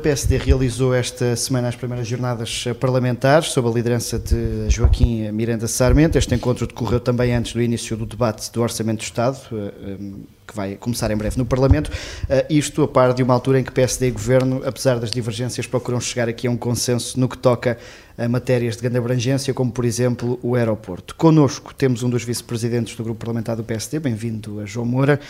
O PSD realizou esta semana as primeiras jornadas parlamentares sob a liderança de Joaquim Miranda Sarmento. Este encontro decorreu também antes do início do debate do Orçamento do Estado, eh, eh, que vai começar em breve no Parlamento. Eh, isto a par de uma altura em que PSD e Governo, apesar das divergências, procuram chegar aqui a um consenso no que toca a matérias de grande abrangência, como por exemplo o aeroporto. Connosco temos um dos vice-presidentes do grupo parlamentar do PSD, bem-vindo a João Moura.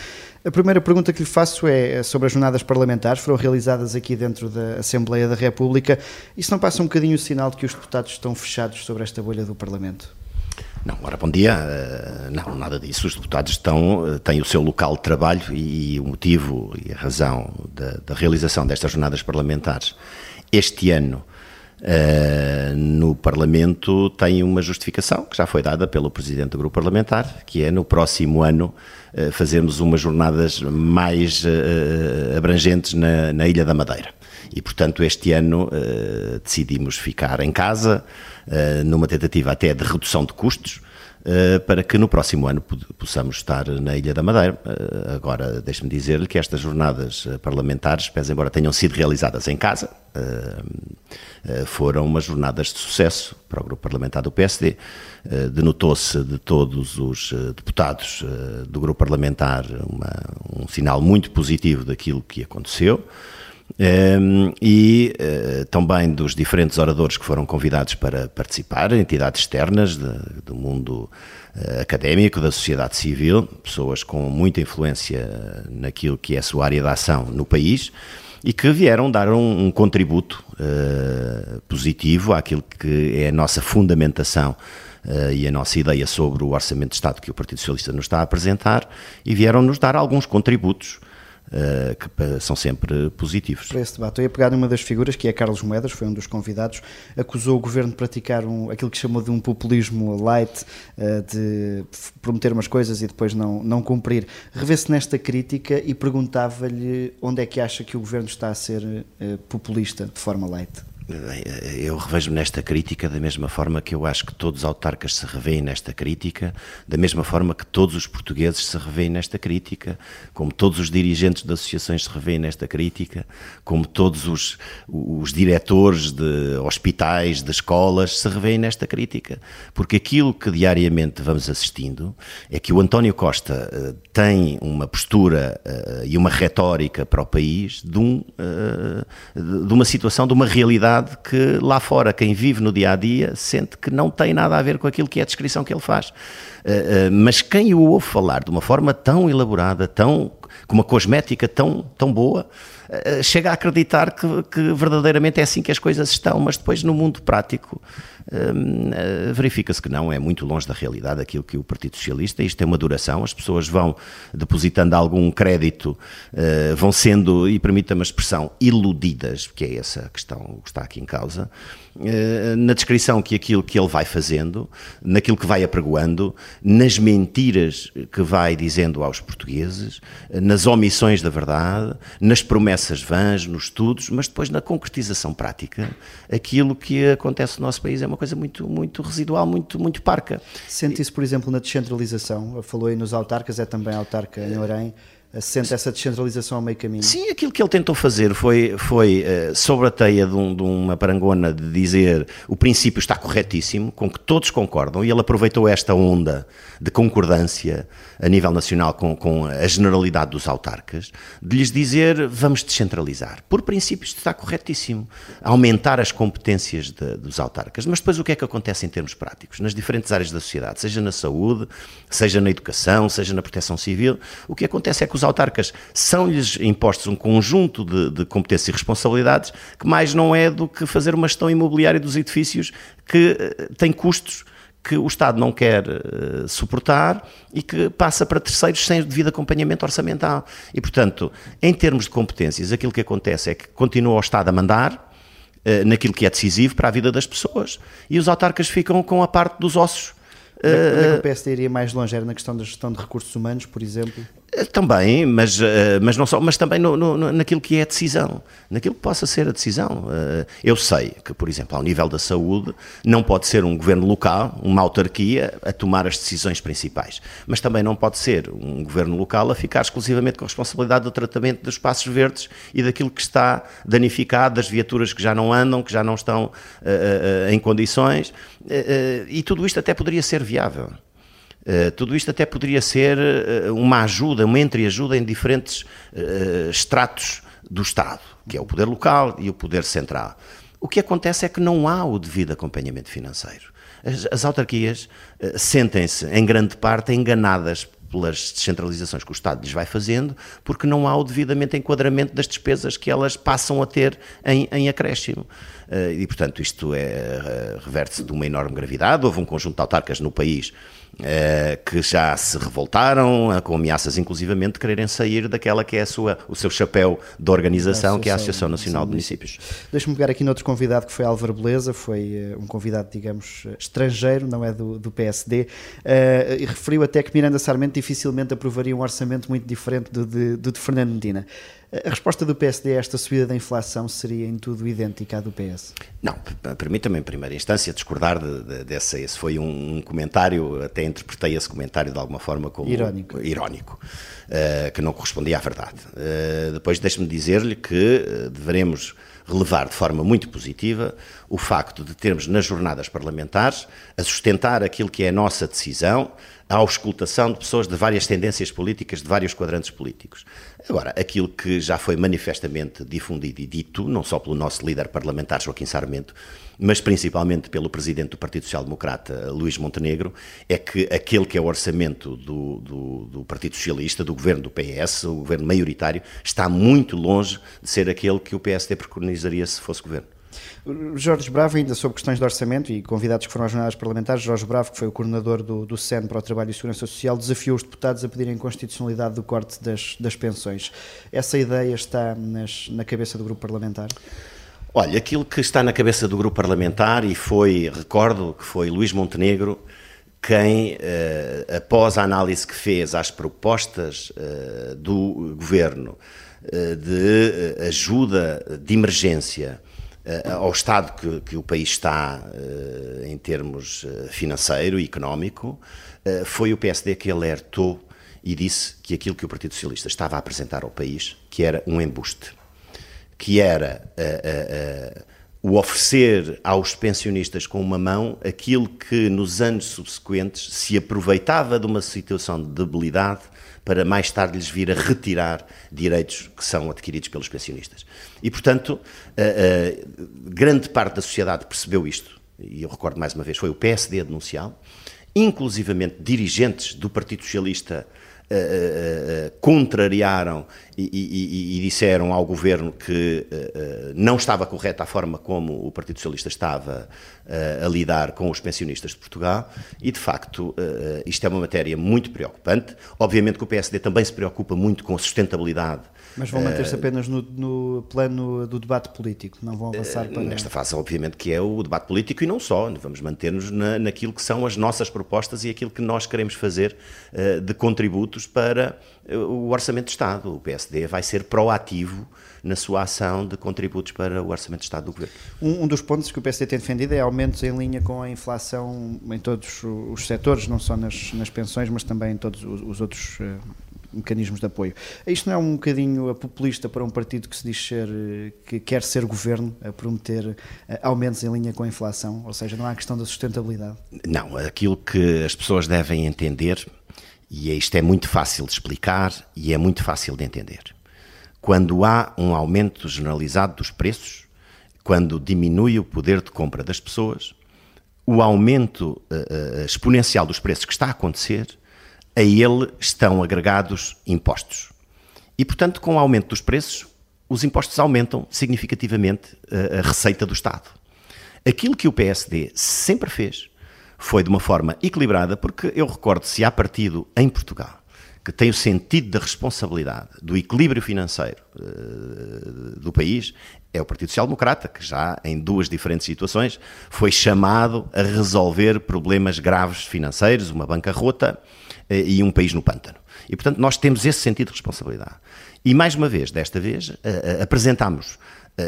A primeira pergunta que lhe faço é sobre as jornadas parlamentares, foram realizadas aqui dentro da Assembleia da República. Isso não passa um bocadinho o sinal de que os deputados estão fechados sobre esta bolha do Parlamento? Não, ora, bom dia. Eh, não, nada disso. Os deputados estão, eh, têm o seu local de trabalho e, o motivo e a razão da, da realização destas jornadas parlamentares este ano Uh, no Parlamento tem uma justificação que já foi dada pelo Presidente do Grupo Parlamentar, que é no próximo ano fazermos umas jornadas mais abrangentes na, na, Ilha da Madeira. E, portanto, este ano decidimos ficar em casa, numa tentativa até de redução de custos, Uh, para que no próximo ano possamos estar na Ilha da Madeira. Uh, agora, deixe-me dizer-lhe que estas jornadas parlamentares, pese embora tenham sido realizadas em casa, foram umas jornadas de sucesso para o grupo parlamentar do PSD. Denotou-se de todos os deputados do grupo parlamentar uma, um sinal muito positivo daquilo que aconteceu. Um, e uh, também dos diferentes oradores que foram convidados para participar, entidades externas de, do mundo uh, académico, da sociedade civil, pessoas com muita influência naquilo que é a sua área de ação no país e que vieram dar um, um contributo uh, positivo àquilo que é a nossa fundamentação Uh, e a nossa ideia sobre o Orçamento de Estado que o Partido Socialista nos está a apresentar e vieram nos dar alguns contributos Uh, que são sempre positivos. Para esse debate, eu ia pegar numa das figuras, que é Carlos Moedas, foi um dos convidados, acusou o governo de praticar um, aquilo que chamou de um populismo light, uh, de prometer umas coisas e depois não, não cumprir. Revê-se nesta crítica e perguntava-lhe onde é que acha que o governo está a ser uh, populista de forma light. Eu revejo-me nesta crítica da mesma forma que eu acho que todos os autarcas se revêem nesta crítica, da mesma forma que todos os portugueses se revêem nesta crítica, como todos os dirigentes de associações se revêem nesta crítica, como todos os, os diretores de hospitais, de escolas se revêem nesta crítica. Porque aquilo que diariamente vamos assistindo é que o António Costa uh, tem uma postura uh, e uma retórica para o país de, um, uh, de uma situação, de uma realidade realidade que lá fora, quem vive no dia a dia, sente que não tem nada a ver com aquilo que é a descrição que ele faz. Uh, uh, mas quem o ouve falar de uma forma tão elaborada, tão, com uma cosmética tão, tão boa, uh, chega a acreditar que, que verdadeiramente é assim que as coisas estão, mas depois no mundo prático uh, verifica-se que não, é muito longe da realidade aquilo que o Partido Socialista, isto tem uma duração, as pessoas vão depositando algum crédito, uh, vão sendo, e permita-me a expressão, iludidas, que é essa a questão que está aqui em causa, na descrição que aquilo que ele vai fazendo, naquilo que vai apregoando, nas mentiras que vai dizendo aos portugueses, nas omissões da verdade, nas promessas vãs, nos estudos, mas depois na concretização prática, aquilo que acontece no nosso país é uma coisa muito, muito residual, muito, muito parca. Sente isso, por exemplo, na descentralização? Falou aí nos autarcas, é também autarca em Orem sente essa descentralização ao meio caminho? Sim, aquilo que ele tentou fazer foi, foi uh, sobre a teia de, um, de, uma parangona de dizer o princípio está corretíssimo, com que todos concordam, e ele aproveitou esta onda de concordância a nível nacional com, com a generalidade dos autarcas, de lhes dizer vamos descentralizar. Por princípio isto está corretíssimo, aumentar as competências de, dos autarcas, mas depois o que é que acontece em termos práticos? Nas diferentes áreas da sociedade, seja na saúde, seja na educação, seja na proteção civil, o que acontece é que os autarcas são-lhes impostos um conjunto de, de competências e responsabilidades que mais não é do que fazer uma gestão imobiliária dos edifícios que eh, tem custos que o Estado não quer uh, suportar e que passa para terceiros sem o devido acompanhamento orçamental. E, portanto, em termos de competências, aquilo que acontece é que continua o Estado a mandar uh, naquilo que é decisivo para a vida das pessoas e os autarcas ficam com a parte dos ossos Onde é, que o PSD iria mais longe? Era na questão da gestão de recursos humanos, por exemplo? Eh, também, mas, eh, mas não só, mas também no, no, naquilo que é a decisão, naquilo que possa ser a decisão. Eh, eu sei que, por exemplo, ao nível da saúde, não pode ser um governo local, uma autarquia, a tomar as decisões principais, mas também não pode ser um governo local a ficar exclusivamente com a responsabilidade do tratamento dos espaços verdes e daquilo que está danificado, das viaturas que já não andam, que já não estão em condições, e tudo isto até poderia ser viável. Uh, tudo isto até poderia ser uh, uma ajuda, uma entreajuda em diferentes uh, estratos do Estado, que é o poder local e o poder central. O que acontece é que não há o devido acompanhamento financeiro. As, as autarquias sentem-se, em grande parte, enganadas pelas descentralizações que o Estado lhes vai fazendo, porque não há o devidamente enquadramento das despesas que elas passam a ter em, em acréscimo. E, portanto, isto é, reverte-se de uma enorme gravidade. Houve um conjunto de autarcas no país eh, que já se revoltaram, com ameaças inclusivamente de quererem sair daquela que é sua, o seu chapéu de organização, que é a Associação Nacional de Municípios. Deixa-me pegar aqui noutro convidado que foi Álvaro Beleza, foi uh, um convidado, digamos, estrangeiro, não é do, do PSD, uh, eh, e referiu até que Miranda Sarmento dificilmente aprovaria um orçamento muito diferente do de, do de Fernando Medina. A resposta do PSD a esta subida da inflação seria em tudo idêntica à do PS? Não, permita-me em primeira instância discordar de, de, dessa. Esse foi um, um, comentário, até interpretei esse comentário de alguma forma como irónico, irónico uh, que não correspondia à verdade. Uh, depois deixe-me dizer-lhe que uh, devemos relevar de forma muito positiva o facto de termos nas jornadas parlamentares a sustentar aquilo que é a nossa decisão, a auscultação de pessoas de várias tendências políticas, de vários quadrantes políticos. Agora, aquilo que já foi manifestamente difundido e dito, não só pelo nosso líder parlamentar Joaquim Sarmento, mas principalmente pelo presidente do Partido Social Democrata, Luís Montenegro, é que aquele que é o orçamento do, do, do, Partido Socialista, do governo do PS, o governo maioritário, está muito longe de ser aquele que o PSD preconizaria se fosse governo. Jorge Bravo, ainda sobre questões de orçamento e convidados que foram às jornadas parlamentares, Jorge Bravo, que foi o coordenador do, do para o Trabalho e Segurança Social, desafiou os deputados a pedirem constitucionalidade do corte das, das pensões. Essa ideia está nas, na cabeça do grupo parlamentar? Olha, aquilo que está na cabeça do grupo parlamentar, e foi, recordo que foi Luís Montenegro, quem, eh, após a análise que fez às propostas eh, do governo eh, de ajuda de emergência ao estado que, que, o país está uh, em termos financeiro e económico, foi o PSD que alertou e disse que aquilo que o Partido Socialista estava a apresentar ao país, que era um embuste, que era o oferecer aos pensionistas com uma mão aquilo que nos anos subsequentes se aproveitava de uma situação de debilidade para mais tarde lhes vir a retirar direitos que são adquiridos pelos pensionistas. E, portanto, grande parte da sociedade percebeu isto, e eu recordo mais uma vez, foi o PSD a denunciá-lo, inclusivamente dirigentes do Partido Socialista uh, uh, contrariaram e, e, e, disseram ao governo que não estava correta a forma como o Partido Socialista estava a lidar com os pensionistas de Portugal e, de facto, isto é uma matéria muito preocupante. Obviamente que o PSD também se preocupa muito com a sustentabilidade mas vão manter-se apenas no, no, plano do debate político, não vão avançar para. Nesta fase, obviamente, que é o debate político e não só. Vamos manter-nos na, naquilo que são as nossas propostas e aquilo que nós queremos fazer uh, de contributos para uh, o Orçamento de Estado. O PSD vai ser proativo na sua ação de contributos para o Orçamento de Estado do Governo. Um, um dos pontos que o PSD tem defendido é aumentos em linha com a inflação em todos os setores, não só nas, nas pensões, mas também em todos os, os outros uh, mecanismos de apoio. Isto não é um bocadinho populista para um partido que se diz ser, que quer ser governo, a prometer eh, aumentos em linha com a inflação? Ou seja, não há questão da sustentabilidade? Não, aquilo que as pessoas devem entender, e isto é muito fácil de explicar e é muito fácil de entender. Quando há um aumento generalizado dos preços, quando diminui o poder de compra das pessoas, o aumento uh, exponencial dos preços que está a acontecer a ele estão agregados impostos. E, portanto, com o aumento dos preços, os impostos aumentam significativamente a, a receita do Estado. Aquilo que o PSD sempre fez foi de uma forma equilibrada, porque eu recordo se há partido em Portugal que tem o sentido da responsabilidade do equilíbrio financeiro uh, do país, é o Partido Social Democrata, que já em duas diferentes situações foi chamado a resolver problemas graves financeiros, uma bancarrota e um país no pântano. E, portanto, nós temos esse sentido de responsabilidade. E, mais uma vez, desta vez, apresentámos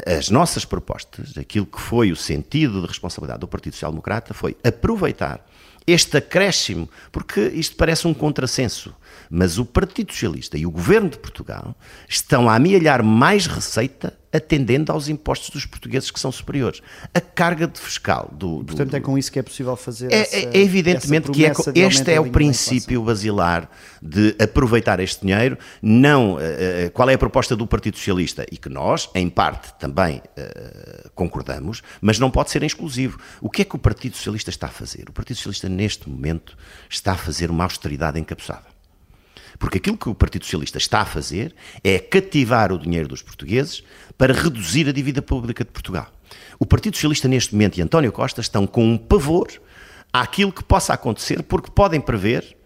as nossas propostas, aquilo que foi o sentido de responsabilidade do Partido Social Democrata, foi aproveitar este acréscimo, porque isto parece um contrassenso, mas o Partido Socialista e o Governo de Portugal estão a amealhar mais receita atendendo aos impostos dos portugueses que são superiores. A carga de fiscal do. do Portanto, é com isso que é possível fazer. É, essa, é evidentemente que é, este é o princípio basilar de aproveitar este dinheiro. Não. Uh, qual é a proposta do Partido Socialista? E que nós, em parte, também uh, concordamos, mas não pode ser exclusivo. O que é que o Partido Socialista está a fazer? O Partido Socialista, neste momento, está a fazer uma austeridade encabeçada. Porque aquilo que o Partido Socialista está a fazer é cativar o dinheiro dos portugueses para reduzir a dívida pública de Portugal. O Partido Socialista, neste momento, e António Costa estão com um pavor àquilo que possa acontecer, porque podem prever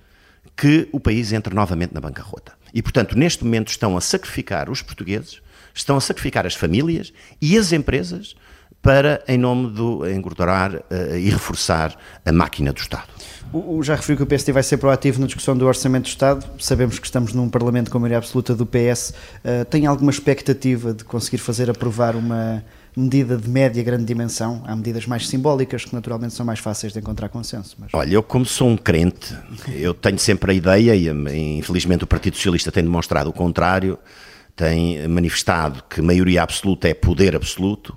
que o país entre novamente na bancarrota. E, portanto, neste momento estão a sacrificar os portugueses, estão a sacrificar as famílias e as empresas para, em nome do engordurar uh, e reforçar a máquina do Estado. O, o, já referiu que o PSD vai ser proativo na discussão do Orçamento do Estado. Sabemos que estamos num Parlamento com maioria absoluta do PS. Uh, eh, tem alguma expectativa de conseguir fazer aprovar uma medida de média grande dimensão? Há medidas mais simbólicas que naturalmente são mais fáceis de encontrar consenso. Mas... Olha, eu como sou um crente, eu tenho sempre a ideia, e infelizmente o Partido Socialista tem demonstrado o contrário, tem manifestado que maioria absoluta é poder absoluto,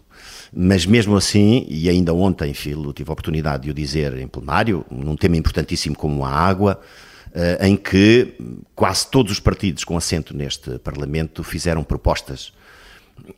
mas mesmo assim, e ainda ontem, Filo, tive a oportunidade de o dizer em plenário, num tema importantíssimo como a água, eh, em que quase todos os partidos com assento neste Parlamento fizeram propostas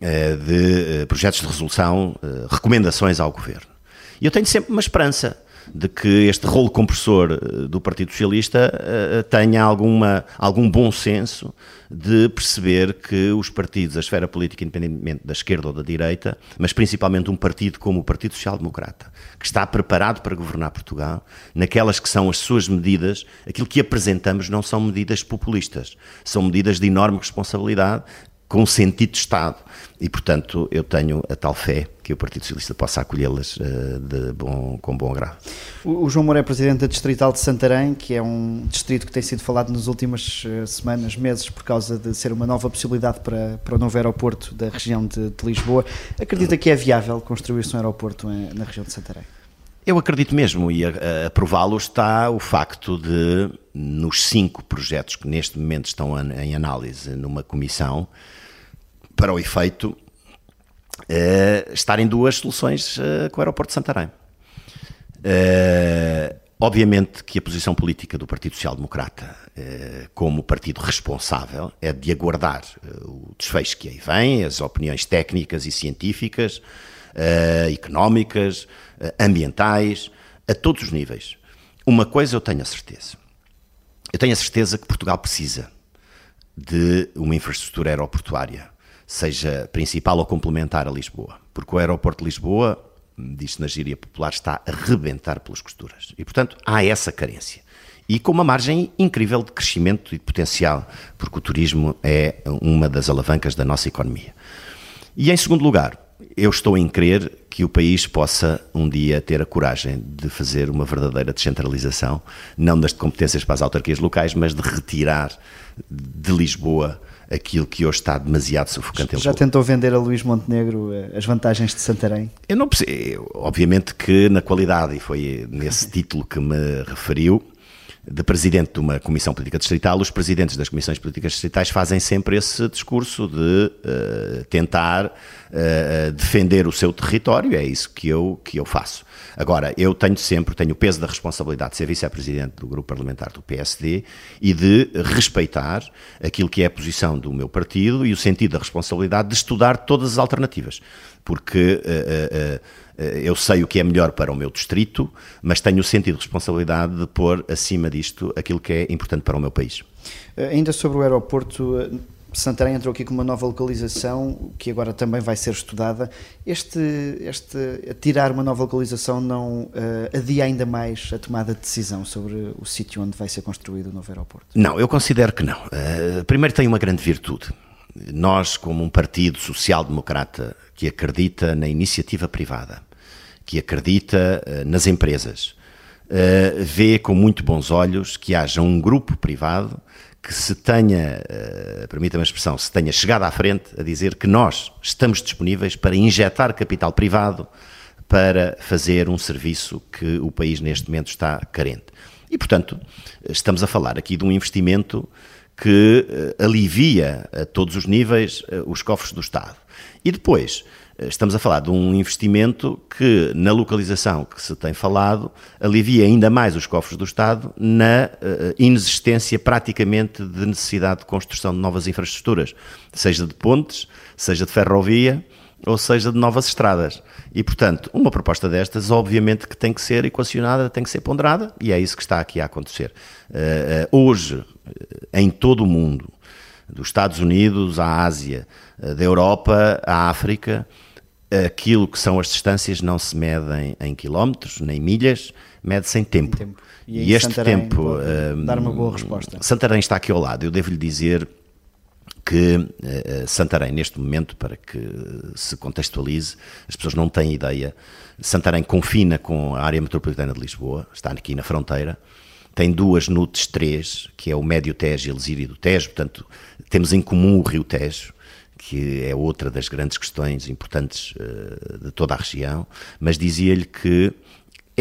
eh, de eh, projetos de resolução, recomendações ao Governo. E eu tenho sempre uma esperança de que este rolo compressor eh, do Partido Socialista uh, tenha alguma, algum bom senso de perceber que os partidos, a esfera política, independentemente da esquerda ou da direita, mas principalmente um partido como o Partido Social Democrata, que está preparado para governar Portugal, naquelas que são as suas medidas, aquilo que apresentamos não são medidas populistas, são medidas de enorme responsabilidade com sentido de Estado. E, portanto, eu tenho a tal fé que o Partido Socialista possa acolhê-las uh, bom, com bom grado. O, João Moura é presidente da Distrital de Santarém, que é um distrito que tem sido falado nas últimas uh, semanas, meses, por causa de ser uma nova possibilidade para, para o novo aeroporto da região de, de Lisboa. Acredita que é viável construir-se um aeroporto em, na região de Santarém? Eu acredito mesmo, e a, a, prová-lo está o facto de, nos cinco projetos que neste momento estão em análise numa comissão, para o efeito, uh, estarem duas soluções uh, com o aeroporto de Santarém. Uh, obviamente que a posição política do Partido Social Democrata, como partido responsável, é de aguardar o desfecho que aí vem, as opiniões técnicas e científicas, económicas, ambientais, a todos os níveis. Uma coisa eu tenho a certeza. Eu tenho a certeza que Portugal precisa de uma infraestrutura aeroportuária seja principal ou complementar a Lisboa. Porque o aeroporto de Lisboa, diz-se na gíria popular, está a rebentar pelas costuras. E, portanto, há essa carência. E com uma margem incrível de crescimento e de potencial, porque o turismo é uma das alavancas da nossa economia. E, em segundo lugar, eu estou em crer que o país possa um dia ter a coragem de fazer uma verdadeira descentralização, não das competências para as autarquias locais, mas de retirar de Lisboa aquilo que hoje está demasiado sufocante. Já tentou vender a Luís Montenegro eh, as vantagens de Santarém? Eu não percebo. Obviamente que na qualidade, e foi nesse título que me referiu, de presidente de uma comissão política distrital, os presidentes das comissões políticas distritais fazem sempre esse discurso de uh, tentar uh, defender o seu território, é isso que eu, que eu faço. Agora, eu tenho sempre, tenho o peso da responsabilidade de ser vice-presidente do grupo parlamentar do PSD e de respeitar aquilo que é a posição do meu partido e o sentido da responsabilidade de estudar todas as alternativas, porque uh, eu sei o que é melhor para o meu distrito, mas tenho o sentido de responsabilidade de pôr acima disto aquilo que é importante para o meu país. Ainda sobre o aeroporto, Santarém entrou aqui com uma nova localização que agora também vai ser estudada. Este, este tirar uma nova localização não uh, adia ainda mais a tomada de decisão sobre o sítio onde vai ser construído o novo aeroporto? Não, eu considero que não. Uh, primeiro tem uma grande virtude. Nós, como um partido social-democrata que acredita na iniciativa privada, que acredita uh, nas empresas, uh, vê com muito bons olhos que haja um grupo privado que se tenha, uh, permita-me a expressão, se tenha chegado à frente a dizer que nós estamos disponíveis para injetar capital privado para fazer um serviço que o país neste momento está carente. E, portanto, estamos a falar aqui de um investimento que uh, alivia a todos os níveis uh, os cofres do Estado. E depois, uh, estamos a falar de um investimento que, na localização que se tem falado, alivia ainda mais os cofres do Estado na inexistência praticamente de necessidade de construção de novas infraestruturas, seja de pontes, seja de ferrovia, ou seja, de novas estradas. E, portanto, uma proposta destas, obviamente, que tem que ser equacionada, tem que ser ponderada, e é isso que está aqui a acontecer. Uh, uh, hoje, em todo o mundo, dos Estados Unidos à Ásia, uh, da Europa à África, aquilo que são as distâncias não se medem em quilómetros, nem milhas, mede-se em tempo. tempo. E, e este Santarém tempo... dar uma boa resposta. Santarém está aqui ao lado, eu devo-lhe dizer que uh, Santarém, neste momento, para que se contextualize, as pessoas não têm ideia, Santarém confina com a área metropolitana de Lisboa, está aqui na fronteira, tem duas NUTs, três, que é o Médio Tejo e a Lesíria do Tejo, portanto, temos em comum o Rio Tejo, que é outra das grandes questões importantes uh, de toda a região, mas dizia-lhe que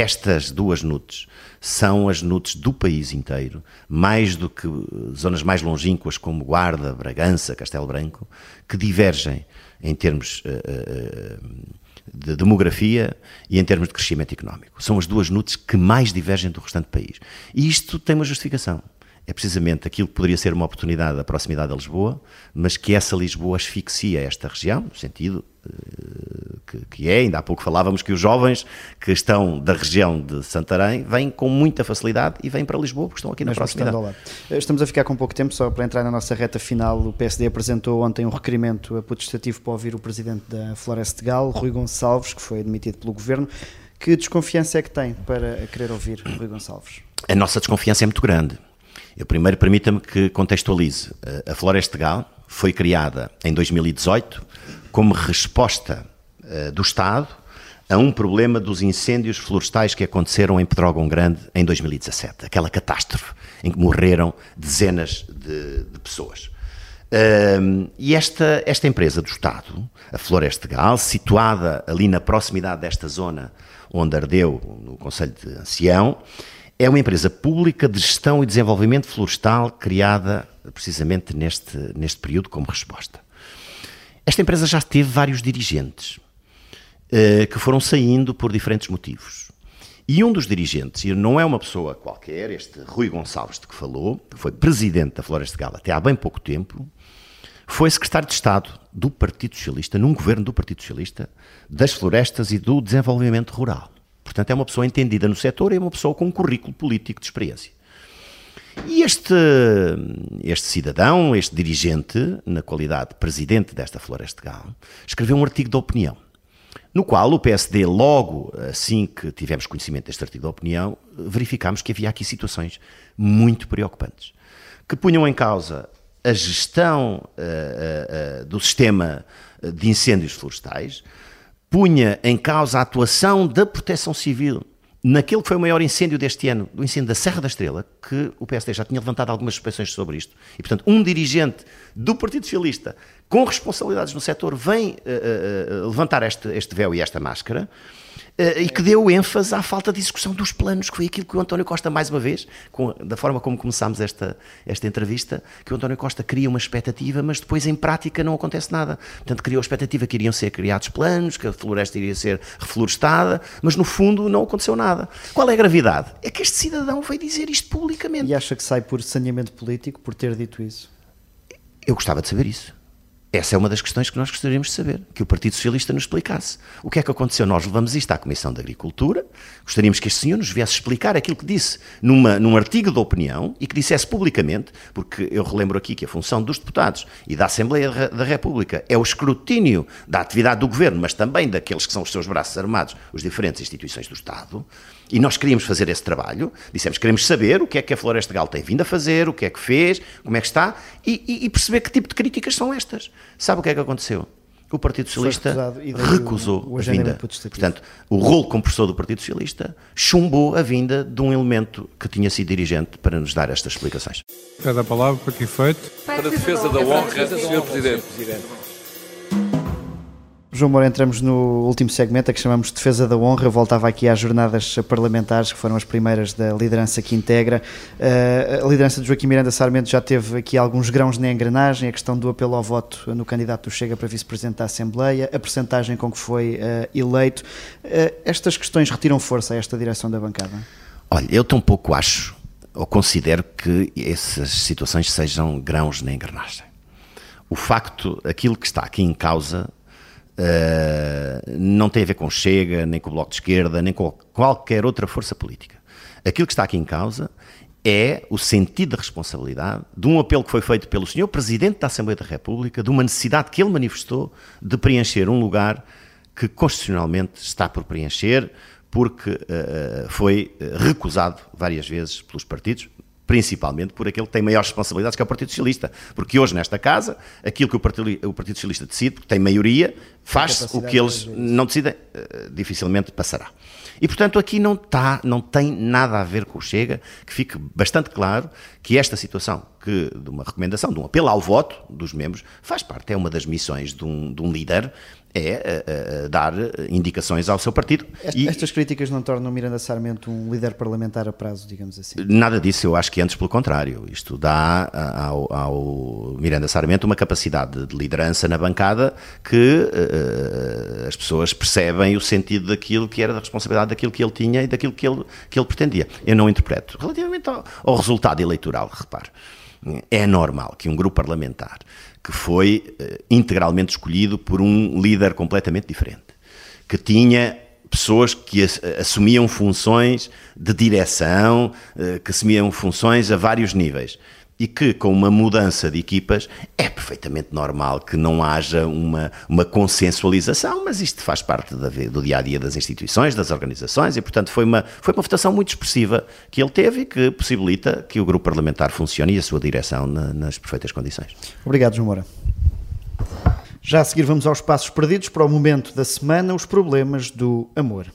estas duas NUTs são as NUTs do país inteiro, mais do que zonas mais longínquas como Guarda, Bragança, Castelo Branco, que divergem em termos uh, uh, de demografia e em termos de crescimento económico. São as duas NUTs que mais divergem do restante país. E isto tem uma justificação é precisamente aquilo que poderia ser uma oportunidade da proximidade a Lisboa, mas que essa Lisboa asfixia esta região, no sentido uh, que, que, é, ainda há pouco falávamos que os jovens que estão da região de Santarém vêm com muita facilidade e vêm para Lisboa porque estão aqui na proximidade. Estamos a ficar com pouco tempo, só para entrar na nossa reta final, o PSD apresentou ontem um requerimento putestativo para ouvir o presidente da Floresta de Gal, Rui Gonçalves, que foi admitido pelo governo. Que desconfiança é que tem para querer ouvir Rui Gonçalves? A nossa desconfiança é muito grande eu primeiro permita-me que contextualize. A Floresta Gal foi criada em 2018 como resposta uh, do Estado a um problema dos incêndios florestais que aconteceram em Pedrógão Grande em 2017, aquela catástrofe em que morreram dezenas de, de pessoas. Uh, e esta, esta empresa do Estado, a Floresta Gal, situada ali na proximidade desta zona onde ardeu, no Conselho de Ancião, é uma empresa pública de gestão e desenvolvimento florestal criada precisamente neste, neste período como resposta. Esta empresa já teve vários dirigentes uh, que foram saindo por diferentes motivos. E um dos dirigentes, e não é uma pessoa qualquer, este Rui Gonçalves de que falou, que foi presidente da Floresta de Gala até há bem pouco tempo, foi secretário de Estado do Partido Socialista, num governo do Partido Socialista, das florestas e do desenvolvimento rural. Portanto, é uma pessoa entendida no setor e é uma pessoa com um currículo político de experiência. E este, este cidadão, este dirigente, na qualidade de presidente desta Floresta de Gal, escreveu um artigo de opinião, no qual o PSD, logo assim que tivemos conhecimento deste artigo de opinião, verificámos que havia aqui situações muito preocupantes, que punham em causa a gestão uh, uh, uh, do sistema de incêndios florestais, punha em causa a atuação da Proteção Civil naquele que foi o maior incêndio deste ano, do incêndio da Serra da Estrela, que o PSD já tinha levantado algumas suspeições sobre isto, e portanto um dirigente do Partido Socialista com responsabilidades no setor vem uh, uh, levantar este, este véu e esta máscara, e que deu ênfase à falta de execução dos planos, que foi aquilo que o António Costa, mais uma vez, com, da forma como começámos esta, esta entrevista, que o António Costa cria uma expectativa, mas depois em prática não acontece nada. Portanto, criou a expectativa que iriam ser criados planos, que a floresta iria ser reflorestada, mas no fundo não aconteceu nada. Qual é a gravidade? É que este cidadão veio dizer isto publicamente. E acha que sai por saneamento político por ter dito isso? Eu gostava de saber isso. Essa é uma das questões que nós gostaríamos de saber, que o Partido Socialista nos explicasse. O que é que aconteceu? Nós levamos isto à Comissão de Agricultura, gostaríamos que este senhor nos viesse explicar aquilo que disse numa, num artigo de opinião e que dissesse publicamente, porque eu relembro aqui que a função dos deputados e da Assembleia da República é o escrutínio da atividade do Governo, mas também daqueles que são os seus braços armados, os diferentes instituições do Estado, e nós queríamos fazer esse trabalho, dissemos que queremos saber o que é que a Floresta Gal tem vindo a fazer, o que é que fez, como é que está, e, e, e perceber que tipo de críticas são estas. Sabe o que é que aconteceu? o Partido Socialista recusou o, o a vinda. Portanto, o rolo compressor do Partido Socialista chumbou a vinda de um elemento que tinha sido dirigente para nos dar estas explicações. Cada palavra para que efeito? Para a defesa da honra, Sr. Presidente. João Moura, entramos no último segmento, a que chamamos de Defesa da Honra. Eu voltava aqui às jornadas parlamentares, que foram as primeiras da liderança que integra. Uh, a liderança de Joaquim Miranda Sarmento já teve aqui alguns grãos na engrenagem, a questão do apelo ao voto no candidato do Chega para vice-presidente da Assembleia, a percentagem com que foi uh, eleito. Uh, estas questões retiram força a esta direção da bancada? Olha, eu tampouco acho, ou considero que essas situações sejam grãos na engrenagem. O facto, aquilo que está aqui em causa Uh, não tem a ver com Chega, nem com o Bloco de Esquerda, nem com qualquer outra força política. Aquilo que está aqui em causa é o sentido de responsabilidade de um apelo que foi feito pelo senhor Presidente da Assembleia da República, de uma necessidade que ele manifestou de preencher um lugar que constitucionalmente está por preencher, porque uh, foi recusado várias vezes pelos partidos, principalmente por aquele que tem maiores responsabilidades, que é o Partido Socialista. Porque hoje, nesta casa, aquilo que o Partido, o Partido Socialista decide, porque tem maioria, faz o que eles não decidem, eh, dificilmente passará. E, portanto, aqui não, está, não tem nada a ver com o Chega, que fique bastante claro que esta situação que, de uma recomendação, de um apelo ao voto dos membros, faz parte, é uma das missões de um, de um líder é uh, uh, dar indicações ao seu partido. e, estas críticas não tornam Miranda Sarmento um líder parlamentar a prazo, digamos assim? Nada disso, eu acho que antes pelo contrário. Isto dá ao, ao Miranda Sarmento uma capacidade de liderança na bancada que uh, as pessoas percebem o sentido daquilo que era da responsabilidade daquilo que ele tinha e daquilo que ele, que ele pretendia. Eu não interpreto. Relativamente ao, ao resultado eleitoral, repare, é normal que um grupo parlamentar que foi uh, integralmente escolhido por um líder completamente diferente, que tinha pessoas que assumiam funções de direção, uh, que assumiam funções a vários níveis e que com uma mudança de equipas é perfeitamente normal que não haja uma, uma consensualização, mas isto faz parte da, do dia a dia das instituições, das organizações e, portanto, foi uma, foi uma votação muito expressiva que ele teve e que possibilita que o grupo parlamentar funcione e a sua direção na, nas perfeitas condições. Obrigado, João Moura. Já a seguir vamos aos passos perdidos para o momento da semana, os problemas do amor.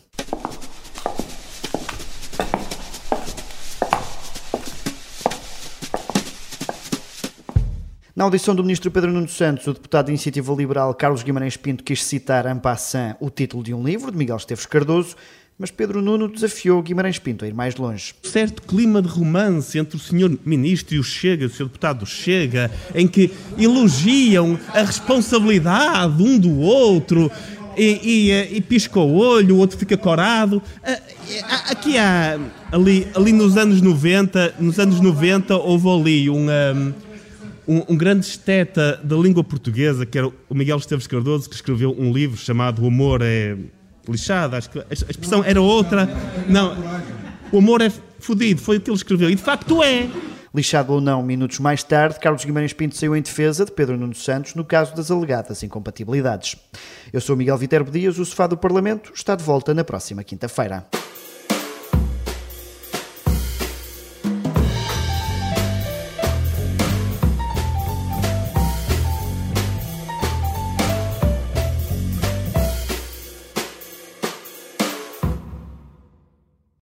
Na audição do ministro Pedro Nuno Santos, o deputado de Iniciativa Liberal Carlos Guimarães Pinto quis citar en passant o título de um livro de Miguel Esteves Cardoso, mas Pedro Nuno desafiou Guimarães Pinto a ir mais longe. Certo clima de romance entre o senhor ministro e o Chega, o senhor deputado Chega, em que elogiam a responsabilidade um do outro e, e, e pisca o olho, o outro fica corado. Aqui há, ali, ali nos anos 90, nos anos 90 houve ali um, um, um, grande esteta da língua portuguesa, que era o Miguel Esteves Cardoso, que escreveu um livro chamado O Amor é Lixado, acho que a expressão era outra. Não, o amor é fodido, foi o que ele escreveu, e de facto é. Lixado ou não, minutos mais tarde, Carlos Guimarães Pinto saiu em defesa de Pedro Nuno Santos no caso das alegadas incompatibilidades. Eu sou Miguel Viterbo Dias, o Sofá do Parlamento está de volta na próxima quinta-feira.